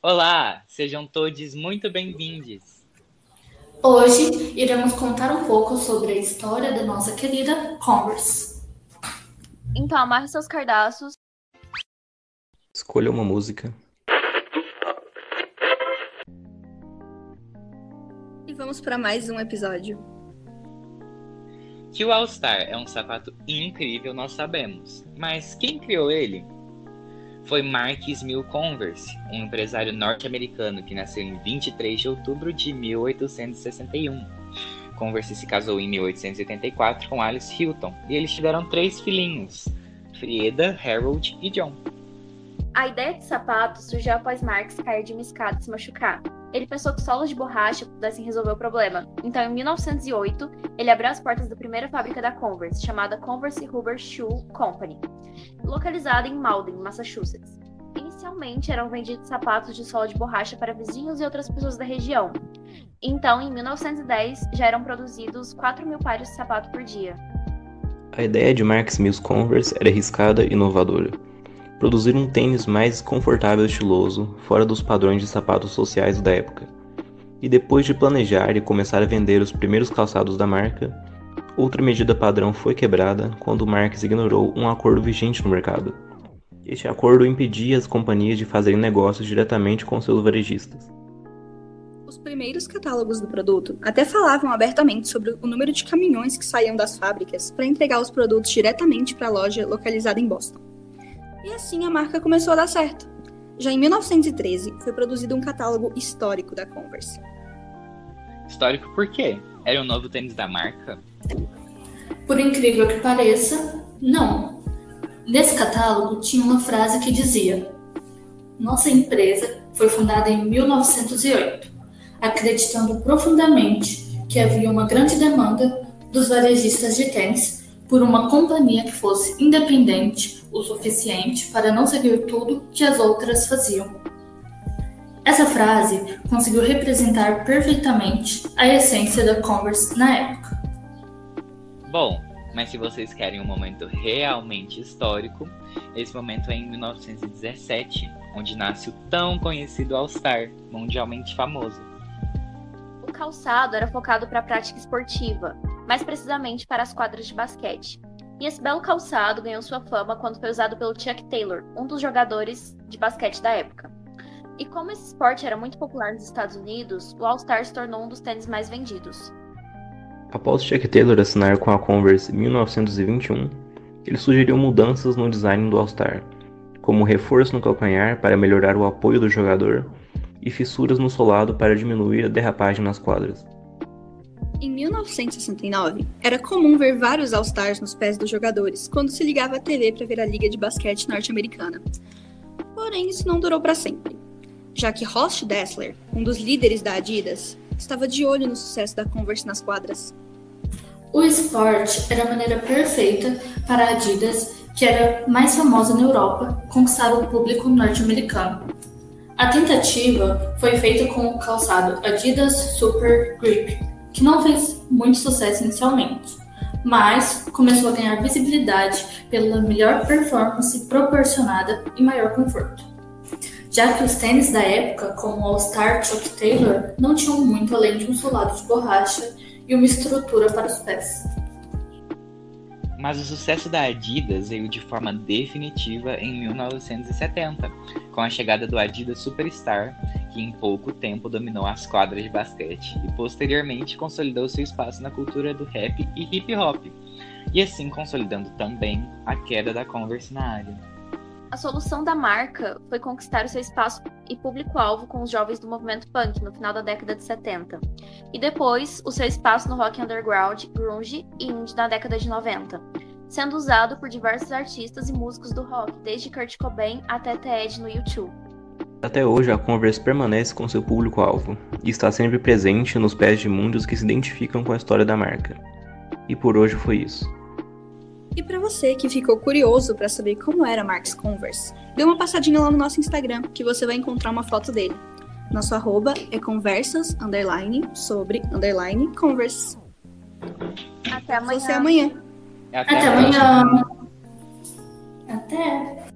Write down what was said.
Olá, sejam todos muito bem-vindos. Hoje iremos contar um pouco sobre a história da nossa querida Converse. Então amarre seus cardaços. Escolha uma música. E vamos para mais um episódio. Que o All Star é um sapato incrível, nós sabemos. Mas quem criou ele? Foi Marques Mill Converse, um empresário norte-americano que nasceu em 23 de outubro de 1861. Converse se casou em 1884 com Alice Hilton e eles tiveram três filhinhos, Frieda, Harold e John. A ideia de sapato surgiu após Marx cair de uma escada e se machucar. Ele pensou que solos de borracha pudessem resolver o problema. Então, em 1908, ele abriu as portas da primeira fábrica da Converse, chamada Converse Rubber Shoe Company, localizada em Malden, Massachusetts. Inicialmente, eram vendidos sapatos de sola de borracha para vizinhos e outras pessoas da região. Então, em 1910, já eram produzidos 4 mil pares de sapato por dia. A ideia de Marx Mills Converse era arriscada e inovadora produzir um tênis mais confortável e estiloso, fora dos padrões de sapatos sociais da época. E depois de planejar e começar a vender os primeiros calçados da marca, outra medida padrão foi quebrada quando Marx ignorou um acordo vigente no mercado. Este acordo impedia as companhias de fazerem negócios diretamente com seus varejistas. Os primeiros catálogos do produto até falavam abertamente sobre o número de caminhões que saíam das fábricas para entregar os produtos diretamente para a loja localizada em Boston. E assim a marca começou a dar certo. Já em 1913, foi produzido um catálogo histórico da Converse. Histórico por quê? Era o um novo tênis da marca? Por incrível que pareça, não. Nesse catálogo tinha uma frase que dizia: Nossa empresa foi fundada em 1908, acreditando profundamente que havia uma grande demanda dos varejistas de tênis por uma companhia que fosse independente o suficiente para não seguir tudo que as outras faziam. Essa frase conseguiu representar perfeitamente a essência da Converse na época. Bom, mas se vocês querem um momento realmente histórico, esse momento é em 1917, onde nasce o tão conhecido All Star, mundialmente famoso. O calçado era focado para a prática esportiva, mais precisamente para as quadras de basquete. E esse belo calçado ganhou sua fama quando foi usado pelo Chuck Taylor, um dos jogadores de basquete da época. E como esse esporte era muito popular nos Estados Unidos, o All-Star se tornou um dos tênis mais vendidos. Após Chuck Taylor assinar com a Converse em 1921, ele sugeriu mudanças no design do All-Star, como reforço no calcanhar para melhorar o apoio do jogador e fissuras no solado para diminuir a derrapagem nas quadras. Em 1969, era comum ver vários All-Stars nos pés dos jogadores quando se ligava à TV para ver a liga de basquete norte-americana. Porém, isso não durou para sempre, já que Horst Dassler, um dos líderes da Adidas, estava de olho no sucesso da Converse nas quadras. O esporte era a maneira perfeita para a Adidas, que era mais famosa na Europa, conquistar o público norte-americano. A tentativa foi feita com o calçado Adidas Super Grip, que não fez muito sucesso inicialmente, mas começou a ganhar visibilidade pela melhor performance proporcionada e maior conforto. Já que os tênis da época, como o All-Star Chuck Taylor, não tinham muito além de um solado de borracha e uma estrutura para os pés. Mas o sucesso da Adidas veio de forma definitiva em 1970, com a chegada do Adidas Superstar, que em pouco tempo dominou as quadras de basquete e posteriormente consolidou seu espaço na cultura do rap e hip hop, e assim consolidando também a queda da Converse na área. A solução da marca foi conquistar o seu espaço e público-alvo com os jovens do movimento punk no final da década de 70, e depois o seu espaço no rock underground, grunge e indie na década de 90, sendo usado por diversos artistas e músicos do rock, desde Kurt Cobain até Ted no YouTube. Até hoje, a Converse permanece com seu público-alvo e está sempre presente nos pés de mundos que se identificam com a história da marca. E por hoje foi isso. E para você que ficou curioso para saber como era Marx Converse, dê uma passadinha lá no nosso Instagram, que você vai encontrar uma foto dele. Nosso arroba é conversas, underline, sobre, underline, converse. Até amanhã. Você amanhã. Até, Até amanhã. Até.